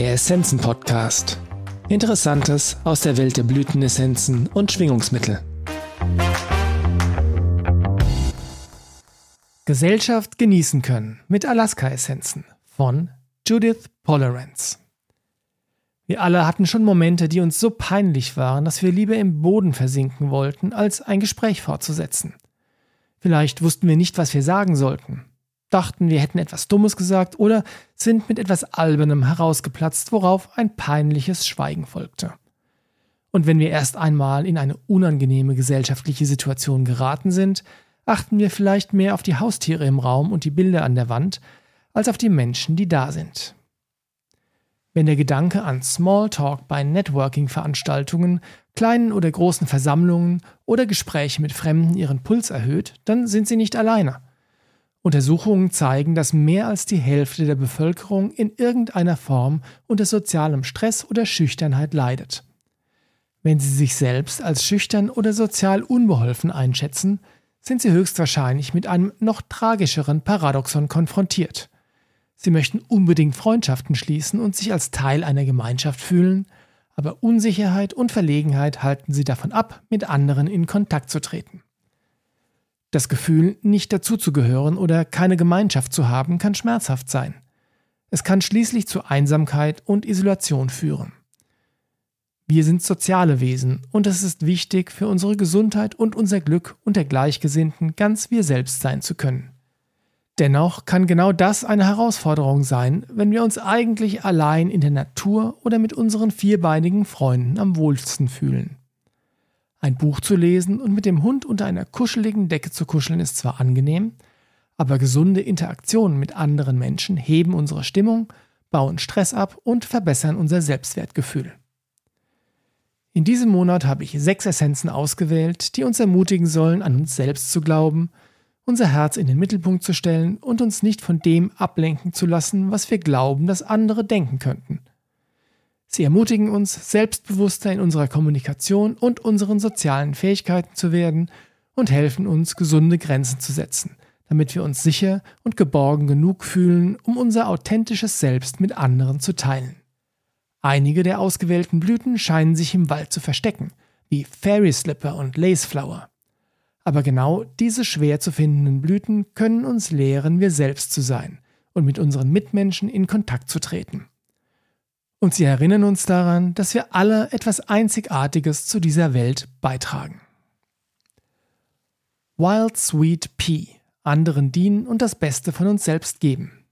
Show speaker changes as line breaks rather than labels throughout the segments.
Der Essenzen Podcast. Interessantes aus der Welt der Blütenessenzen und Schwingungsmittel. Gesellschaft genießen können mit Alaska-Essenzen von Judith Polarance. Wir alle hatten schon Momente, die uns so peinlich waren, dass wir lieber im Boden versinken wollten, als ein Gespräch fortzusetzen. Vielleicht wussten wir nicht, was wir sagen sollten, dachten, wir hätten etwas Dummes gesagt oder sind mit etwas Albernem herausgeplatzt, worauf ein peinliches Schweigen folgte. Und wenn wir erst einmal in eine unangenehme gesellschaftliche Situation geraten sind, achten wir vielleicht mehr auf die Haustiere im Raum und die Bilder an der Wand, als auf die Menschen, die da sind. Wenn der Gedanke an Smalltalk bei Networking-Veranstaltungen, kleinen oder großen Versammlungen oder Gespräche mit Fremden ihren Puls erhöht, dann sind sie nicht alleine. Untersuchungen zeigen, dass mehr als die Hälfte der Bevölkerung in irgendeiner Form unter sozialem Stress oder Schüchternheit leidet. Wenn Sie sich selbst als schüchtern oder sozial unbeholfen einschätzen, sind Sie höchstwahrscheinlich mit einem noch tragischeren Paradoxon konfrontiert. Sie möchten unbedingt Freundschaften schließen und sich als Teil einer Gemeinschaft fühlen, aber Unsicherheit und Verlegenheit halten Sie davon ab, mit anderen in Kontakt zu treten. Das Gefühl, nicht dazuzugehören oder keine Gemeinschaft zu haben, kann schmerzhaft sein. Es kann schließlich zu Einsamkeit und Isolation führen. Wir sind soziale Wesen und es ist wichtig, für unsere Gesundheit und unser Glück unter Gleichgesinnten ganz wir selbst sein zu können. Dennoch kann genau das eine Herausforderung sein, wenn wir uns eigentlich allein in der Natur oder mit unseren vierbeinigen Freunden am wohlsten fühlen. Ein Buch zu lesen und mit dem Hund unter einer kuscheligen Decke zu kuscheln ist zwar angenehm, aber gesunde Interaktionen mit anderen Menschen heben unsere Stimmung, bauen Stress ab und verbessern unser Selbstwertgefühl. In diesem Monat habe ich sechs Essenzen ausgewählt, die uns ermutigen sollen, an uns selbst zu glauben, unser Herz in den Mittelpunkt zu stellen und uns nicht von dem ablenken zu lassen, was wir glauben, dass andere denken könnten. Sie ermutigen uns, selbstbewusster in unserer Kommunikation und unseren sozialen Fähigkeiten zu werden und helfen uns, gesunde Grenzen zu setzen, damit wir uns sicher und geborgen genug fühlen, um unser authentisches Selbst mit anderen zu teilen. Einige der ausgewählten Blüten scheinen sich im Wald zu verstecken, wie Fairy Slipper und Laceflower. Aber genau diese schwer zu findenden Blüten können uns lehren, wir selbst zu sein und mit unseren Mitmenschen in Kontakt zu treten. Und sie erinnern uns daran, dass wir alle etwas Einzigartiges zu dieser Welt beitragen. Wild Sweet Pea. Anderen dienen und das Beste von uns selbst geben.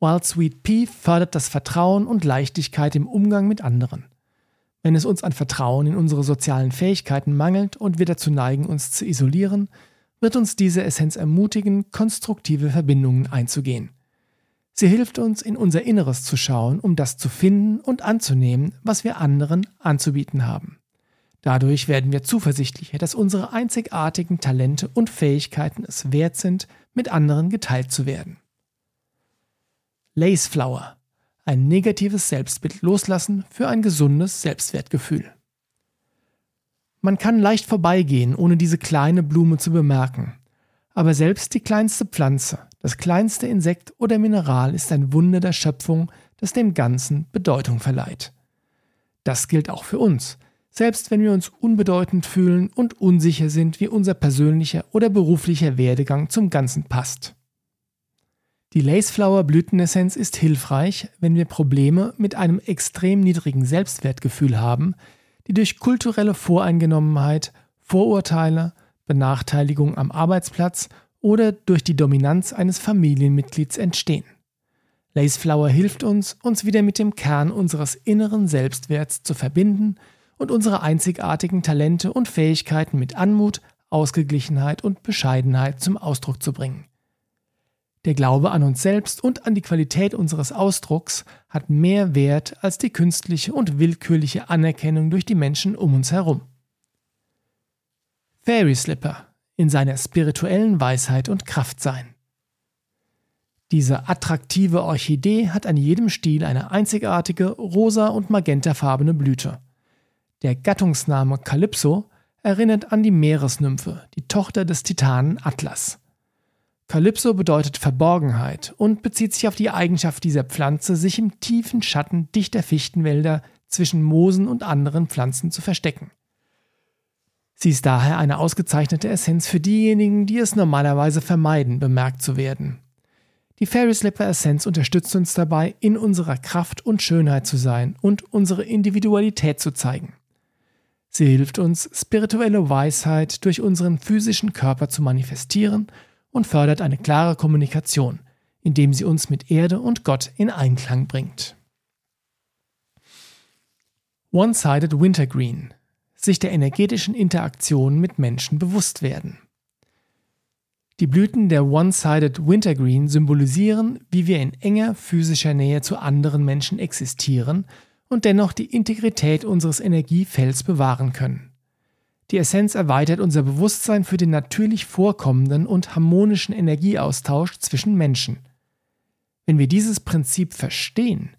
Wild Sweet Pea fördert das Vertrauen und Leichtigkeit im Umgang mit anderen. Wenn es uns an Vertrauen in unsere sozialen Fähigkeiten mangelt und wir dazu neigen, uns zu isolieren, wird uns diese Essenz ermutigen, konstruktive Verbindungen einzugehen. Sie hilft uns, in unser Inneres zu schauen, um das zu finden und anzunehmen, was wir anderen anzubieten haben. Dadurch werden wir zuversichtlicher, dass unsere einzigartigen Talente und Fähigkeiten es wert sind, mit anderen geteilt zu werden. Laceflower. Ein negatives Selbstbild loslassen für ein gesundes Selbstwertgefühl. Man kann leicht vorbeigehen, ohne diese kleine Blume zu bemerken. Aber selbst die kleinste Pflanze, das kleinste Insekt oder Mineral ist ein Wunder der Schöpfung, das dem Ganzen Bedeutung verleiht. Das gilt auch für uns, selbst wenn wir uns unbedeutend fühlen und unsicher sind, wie unser persönlicher oder beruflicher Werdegang zum Ganzen passt. Die Laceflower Blütenessenz ist hilfreich, wenn wir Probleme mit einem extrem niedrigen Selbstwertgefühl haben, die durch kulturelle Voreingenommenheit, Vorurteile, Benachteiligung am Arbeitsplatz oder durch die Dominanz eines Familienmitglieds entstehen. Laceflower hilft uns, uns wieder mit dem Kern unseres inneren Selbstwerts zu verbinden und unsere einzigartigen Talente und Fähigkeiten mit Anmut, Ausgeglichenheit und Bescheidenheit zum Ausdruck zu bringen. Der Glaube an uns selbst und an die Qualität unseres Ausdrucks hat mehr Wert als die künstliche und willkürliche Anerkennung durch die Menschen um uns herum. Fairy Slipper in seiner spirituellen Weisheit und Kraft sein. Diese attraktive Orchidee hat an jedem Stiel eine einzigartige rosa- und magentafarbene Blüte. Der Gattungsname Calypso erinnert an die Meeresnymphe, die Tochter des Titanen Atlas. Calypso bedeutet Verborgenheit und bezieht sich auf die Eigenschaft dieser Pflanze, sich im tiefen Schatten dichter Fichtenwälder zwischen Moosen und anderen Pflanzen zu verstecken. Sie ist daher eine ausgezeichnete Essenz für diejenigen, die es normalerweise vermeiden, bemerkt zu werden. Die Fairy Slipper Essenz unterstützt uns dabei, in unserer Kraft und Schönheit zu sein und unsere Individualität zu zeigen. Sie hilft uns, spirituelle Weisheit durch unseren physischen Körper zu manifestieren und fördert eine klare Kommunikation, indem sie uns mit Erde und Gott in Einklang bringt. One-Sided Wintergreen sich der energetischen Interaktion mit Menschen bewusst werden. Die Blüten der One-Sided Wintergreen symbolisieren, wie wir in enger physischer Nähe zu anderen Menschen existieren und dennoch die Integrität unseres Energiefelds bewahren können. Die Essenz erweitert unser Bewusstsein für den natürlich vorkommenden und harmonischen Energieaustausch zwischen Menschen. Wenn wir dieses Prinzip verstehen,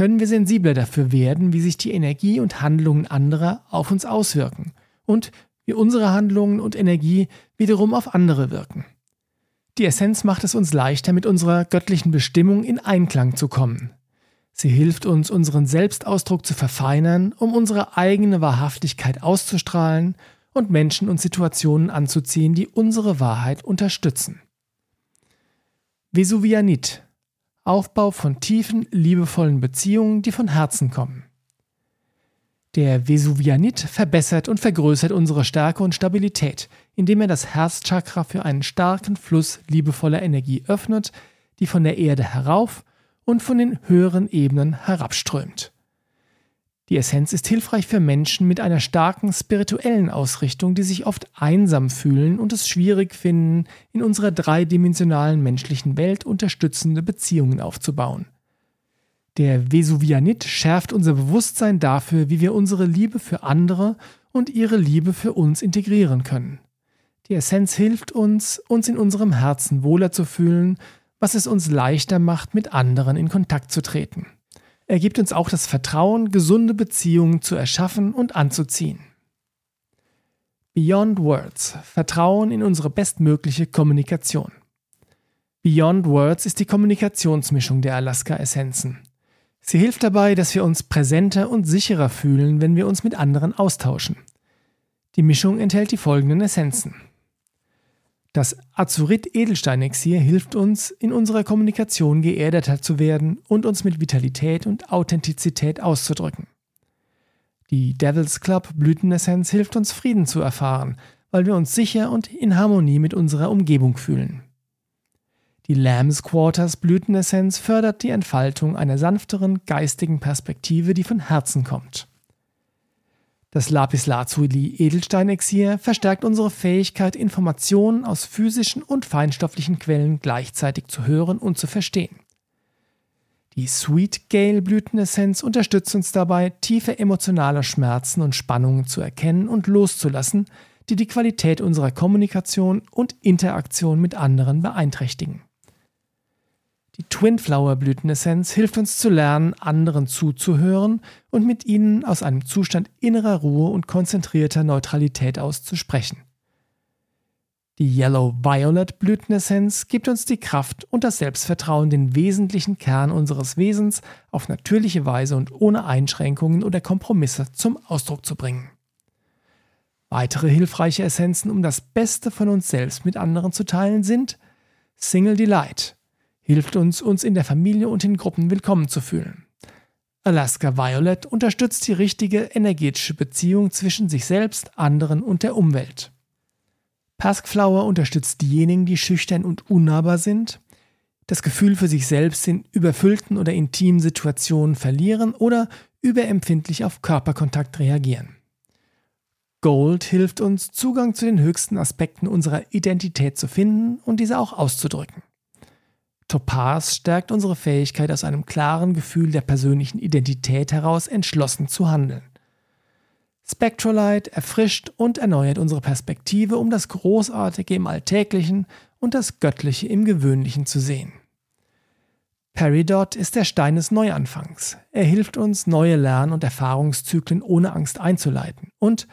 können wir sensibler dafür werden, wie sich die Energie und Handlungen anderer auf uns auswirken und wie unsere Handlungen und Energie wiederum auf andere wirken. Die Essenz macht es uns leichter, mit unserer göttlichen Bestimmung in Einklang zu kommen. Sie hilft uns, unseren Selbstausdruck zu verfeinern, um unsere eigene Wahrhaftigkeit auszustrahlen und Menschen und Situationen anzuziehen, die unsere Wahrheit unterstützen. Vesuvianit Aufbau von tiefen, liebevollen Beziehungen, die von Herzen kommen. Der Vesuvianit verbessert und vergrößert unsere Stärke und Stabilität, indem er das Herzchakra für einen starken Fluss liebevoller Energie öffnet, die von der Erde herauf und von den höheren Ebenen herabströmt. Die Essenz ist hilfreich für Menschen mit einer starken spirituellen Ausrichtung, die sich oft einsam fühlen und es schwierig finden, in unserer dreidimensionalen menschlichen Welt unterstützende Beziehungen aufzubauen. Der Vesuvianit schärft unser Bewusstsein dafür, wie wir unsere Liebe für andere und ihre Liebe für uns integrieren können. Die Essenz hilft uns, uns in unserem Herzen wohler zu fühlen, was es uns leichter macht, mit anderen in Kontakt zu treten. Er gibt uns auch das Vertrauen, gesunde Beziehungen zu erschaffen und anzuziehen. Beyond Words. Vertrauen in unsere bestmögliche Kommunikation. Beyond Words ist die Kommunikationsmischung der Alaska-Essenzen. Sie hilft dabei, dass wir uns präsenter und sicherer fühlen, wenn wir uns mit anderen austauschen. Die Mischung enthält die folgenden Essenzen. Das Azurit-Edelsteinexir hilft uns, in unserer Kommunikation geerdeter zu werden und uns mit Vitalität und Authentizität auszudrücken. Die Devil's Club Blütenessenz hilft uns, Frieden zu erfahren, weil wir uns sicher und in Harmonie mit unserer Umgebung fühlen. Die Lamb's Quarters Blütenessenz fördert die Entfaltung einer sanfteren geistigen Perspektive, die von Herzen kommt. Das Lapislazuli Edelsteinexir verstärkt unsere Fähigkeit, Informationen aus physischen und feinstofflichen Quellen gleichzeitig zu hören und zu verstehen. Die Sweet Gale Blütenessenz unterstützt uns dabei, tiefe emotionale Schmerzen und Spannungen zu erkennen und loszulassen, die die Qualität unserer Kommunikation und Interaktion mit anderen beeinträchtigen. Die Twinflower Blütenessenz hilft uns zu lernen, anderen zuzuhören und mit ihnen aus einem Zustand innerer Ruhe und konzentrierter Neutralität aus zu sprechen. Die Yellow Violet Blütenessenz gibt uns die Kraft und das Selbstvertrauen, den wesentlichen Kern unseres Wesens auf natürliche Weise und ohne Einschränkungen oder Kompromisse zum Ausdruck zu bringen. Weitere hilfreiche Essenzen, um das Beste von uns selbst mit anderen zu teilen, sind Single Delight, hilft uns, uns in der Familie und in Gruppen willkommen zu fühlen. Alaska Violet unterstützt die richtige energetische Beziehung zwischen sich selbst, anderen und der Umwelt. Paskflower unterstützt diejenigen, die schüchtern und unnahbar sind, das Gefühl für sich selbst in überfüllten oder intimen Situationen verlieren oder überempfindlich auf Körperkontakt reagieren. Gold hilft uns, Zugang zu den höchsten Aspekten unserer Identität zu finden und diese auch auszudrücken. Topaz stärkt unsere Fähigkeit, aus einem klaren Gefühl der persönlichen Identität heraus entschlossen zu handeln. Spectrolite erfrischt und erneuert unsere Perspektive, um das Großartige im Alltäglichen und das Göttliche im Gewöhnlichen zu sehen. Peridot ist der Stein des Neuanfangs. Er hilft uns, neue Lern- und Erfahrungszyklen ohne Angst einzuleiten. Und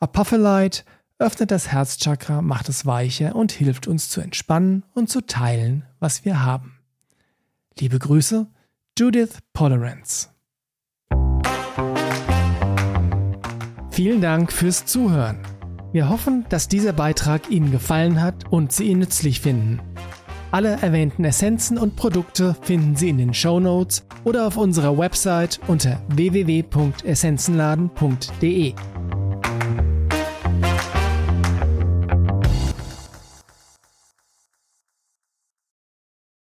Apophyllite öffnet das Herzchakra, macht es weicher und hilft uns zu entspannen und zu teilen, was wir haben. Liebe Grüße, Judith Polerance. Vielen Dank fürs Zuhören. Wir hoffen, dass dieser Beitrag Ihnen gefallen hat und Sie ihn nützlich finden. Alle erwähnten Essenzen und Produkte finden Sie in den Show Notes oder auf unserer Website unter www.essenzenladen.de.